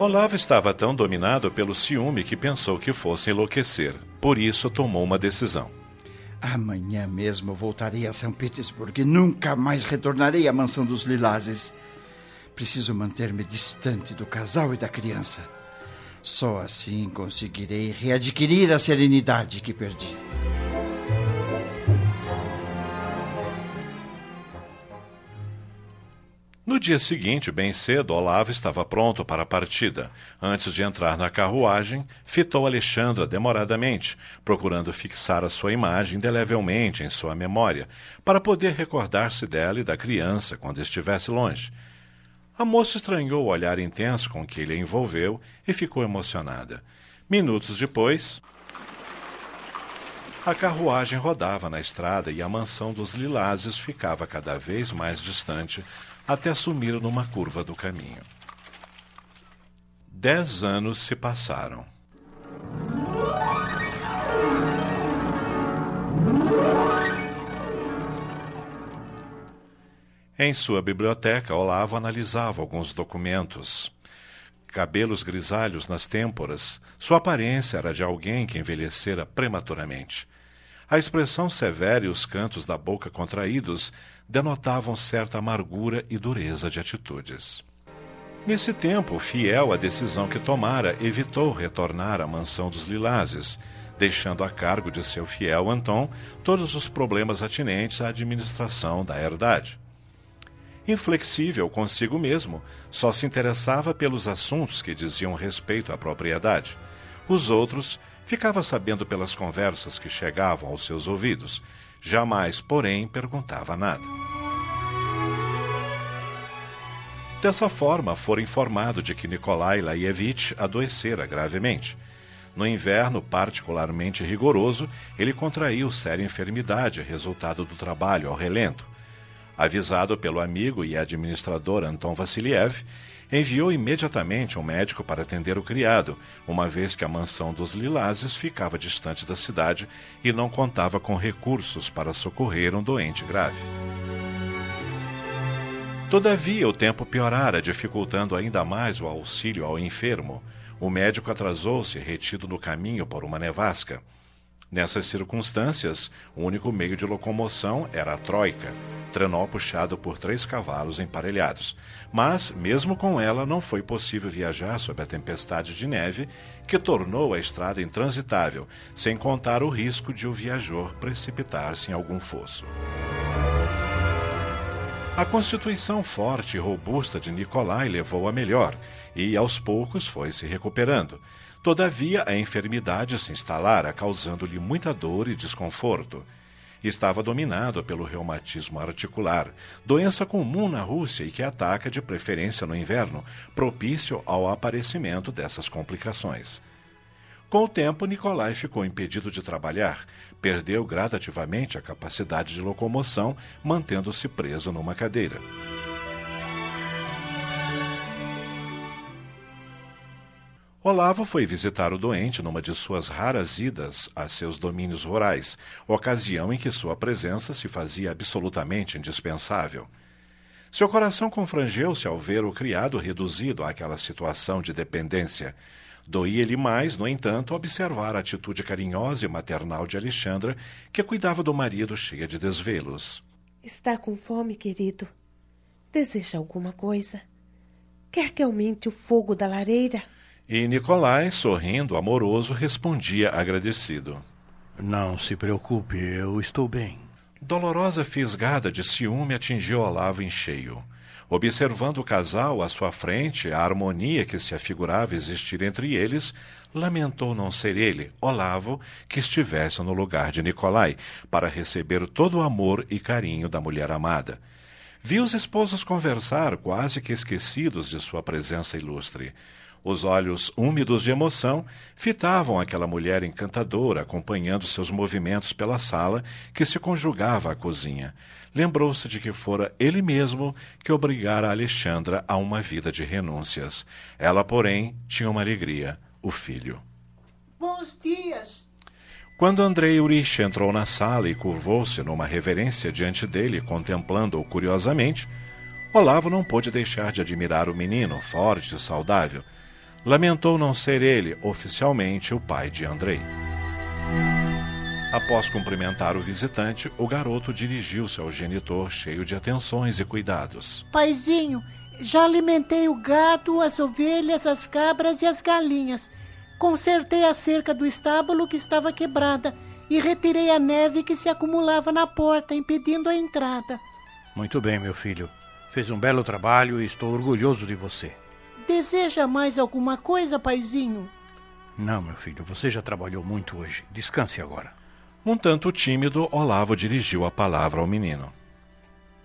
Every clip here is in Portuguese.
Olavo estava tão dominado pelo ciúme que pensou que fosse enlouquecer. Por isso tomou uma decisão. Amanhã mesmo voltarei a São Petersburgo e nunca mais retornarei à mansão dos Lilazes. Preciso manter-me distante do casal e da criança. Só assim conseguirei readquirir a serenidade que perdi. No dia seguinte, bem cedo, Olavo estava pronto para a partida. Antes de entrar na carruagem, fitou Alexandra demoradamente, procurando fixar a sua imagem indelevelmente em sua memória, para poder recordar-se dela e da criança quando estivesse longe. A moça estranhou o olhar intenso com que ele a envolveu e ficou emocionada. Minutos depois, a carruagem rodava na estrada e a mansão dos Lilazes ficava cada vez mais distante até sumir numa curva do caminho. Dez anos se passaram. Em sua biblioteca, Olavo analisava alguns documentos. Cabelos grisalhos nas têmporas, sua aparência era de alguém que envelhecera prematuramente. A expressão severa e os cantos da boca contraídos denotavam certa amargura e dureza de atitudes. Nesse tempo, fiel à decisão que tomara, evitou retornar à mansão dos Lilazes, deixando a cargo de seu fiel Anton todos os problemas atinentes à administração da herdade. Inflexível consigo mesmo, só se interessava pelos assuntos que diziam respeito à propriedade. Os outros ficava sabendo pelas conversas que chegavam aos seus ouvidos, Jamais, porém, perguntava nada. Dessa forma, fora informado de que Nikolai Laevich adoecera gravemente. No inverno particularmente rigoroso, ele contraiu séria enfermidade, resultado do trabalho ao relento. Avisado pelo amigo e administrador Anton Vassiliev, enviou imediatamente um médico para atender o criado, uma vez que a mansão dos Lilazes ficava distante da cidade e não contava com recursos para socorrer um doente grave. Todavia, o tempo piorara, dificultando ainda mais o auxílio ao enfermo. O médico atrasou-se, retido no caminho por uma nevasca. Nessas circunstâncias, o único meio de locomoção era a troika, trenó puxado por três cavalos emparelhados. Mas, mesmo com ela, não foi possível viajar sob a tempestade de neve que tornou a estrada intransitável, sem contar o risco de o viajor precipitar-se em algum fosso. A constituição forte e robusta de Nicolai levou a melhor, e aos poucos foi se recuperando. Todavia, a enfermidade se instalara, causando-lhe muita dor e desconforto. Estava dominado pelo reumatismo articular, doença comum na Rússia e que ataca de preferência no inverno, propício ao aparecimento dessas complicações. Com o tempo, Nicolai ficou impedido de trabalhar, perdeu gradativamente a capacidade de locomoção, mantendo-se preso numa cadeira. Olavo foi visitar o doente numa de suas raras idas a seus domínios rurais, ocasião em que sua presença se fazia absolutamente indispensável. Seu coração confrangeu-se ao ver o criado reduzido àquela situação de dependência. Doía-lhe mais, no entanto, observar a atitude carinhosa e maternal de Alexandra, que cuidava do marido cheia de desvelos. Está com fome, querido? Deseja alguma coisa? Quer que aumente o fogo da lareira? E Nicolai, sorrindo, amoroso, respondia agradecido. Não se preocupe, eu estou bem. Dolorosa fisgada de ciúme atingiu Olavo em cheio. Observando o casal à sua frente, a harmonia que se afigurava existir entre eles, lamentou não ser ele, Olavo, que estivesse no lugar de Nicolai, para receber todo o amor e carinho da mulher amada. Viu os esposos conversar, quase que esquecidos de sua presença ilustre. Os olhos úmidos de emoção fitavam aquela mulher encantadora, acompanhando seus movimentos pela sala que se conjugava à cozinha. Lembrou-se de que fora ele mesmo que obrigara Alexandra a uma vida de renúncias. Ela, porém, tinha uma alegria: o filho. Bons dias! Quando Andrei Urich entrou na sala e curvou-se numa reverência diante dele, contemplando-o curiosamente, Olavo não pôde deixar de admirar o menino, forte e saudável lamentou não ser ele, oficialmente, o pai de Andrei. Após cumprimentar o visitante, o garoto dirigiu-se ao genitor cheio de atenções e cuidados. Paizinho, já alimentei o gado, as ovelhas, as cabras e as galinhas. Consertei a cerca do estábulo que estava quebrada e retirei a neve que se acumulava na porta, impedindo a entrada. Muito bem, meu filho. Fez um belo trabalho e estou orgulhoso de você. Deseja mais alguma coisa, paizinho? Não, meu filho, você já trabalhou muito hoje. Descanse agora. Um tanto tímido, Olavo dirigiu a palavra ao menino.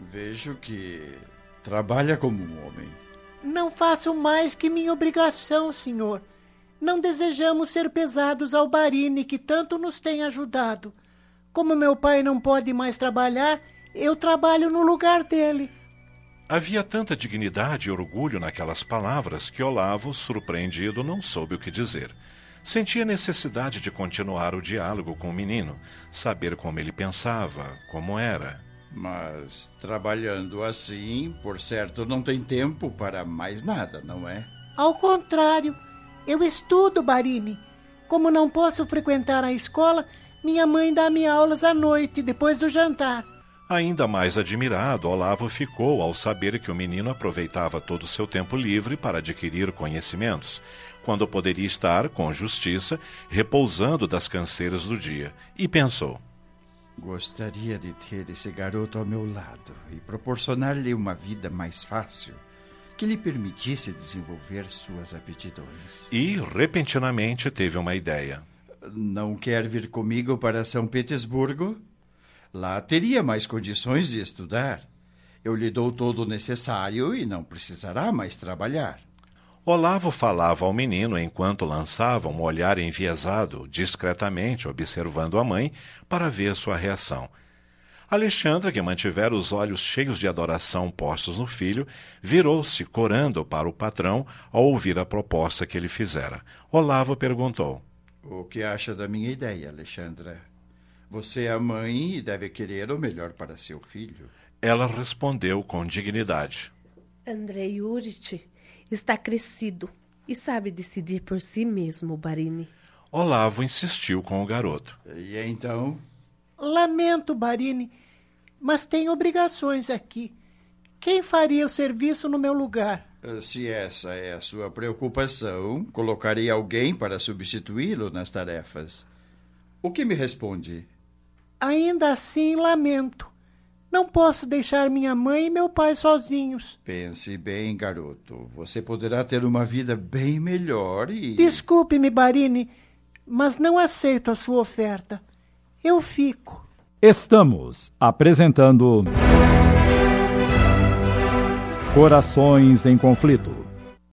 Vejo que trabalha como um homem. Não faço mais que minha obrigação, senhor. Não desejamos ser pesados ao Barine, que tanto nos tem ajudado. Como meu pai não pode mais trabalhar, eu trabalho no lugar dele. Havia tanta dignidade e orgulho naquelas palavras que Olavo, surpreendido, não soube o que dizer. Sentia necessidade de continuar o diálogo com o menino, saber como ele pensava, como era. Mas trabalhando assim, por certo, não tem tempo para mais nada, não é? Ao contrário, eu estudo, Barini. Como não posso frequentar a escola, minha mãe dá-me aulas à noite, depois do jantar. Ainda mais admirado, Olavo ficou ao saber que o menino aproveitava todo o seu tempo livre para adquirir conhecimentos, quando poderia estar, com justiça, repousando das canseiras do dia, e pensou: Gostaria de ter esse garoto ao meu lado e proporcionar-lhe uma vida mais fácil que lhe permitisse desenvolver suas aptidões. E, repentinamente, teve uma ideia. Não quer vir comigo para São Petersburgo? Lá teria mais condições de estudar. Eu lhe dou todo o necessário e não precisará mais trabalhar. Olavo falava ao menino enquanto lançava um olhar enviesado, discretamente observando a mãe para ver sua reação. Alexandra, que mantivera os olhos cheios de adoração postos no filho, virou-se corando para o patrão ao ouvir a proposta que ele fizera. Olavo perguntou: O que acha da minha ideia, Alexandra? Você é a mãe e deve querer o melhor para seu filho. Ela respondeu com dignidade. Andrei Urich está crescido e sabe decidir por si mesmo, Barini. Olavo insistiu com o garoto. E então? Lamento, Barini, mas tenho obrigações aqui. Quem faria o serviço no meu lugar? Se essa é a sua preocupação, colocarei alguém para substituí-lo nas tarefas. O que me responde? Ainda assim, lamento. Não posso deixar minha mãe e meu pai sozinhos. Pense bem, garoto. Você poderá ter uma vida bem melhor e. Desculpe-me, Barini, mas não aceito a sua oferta. Eu fico. Estamos apresentando. Corações em Conflito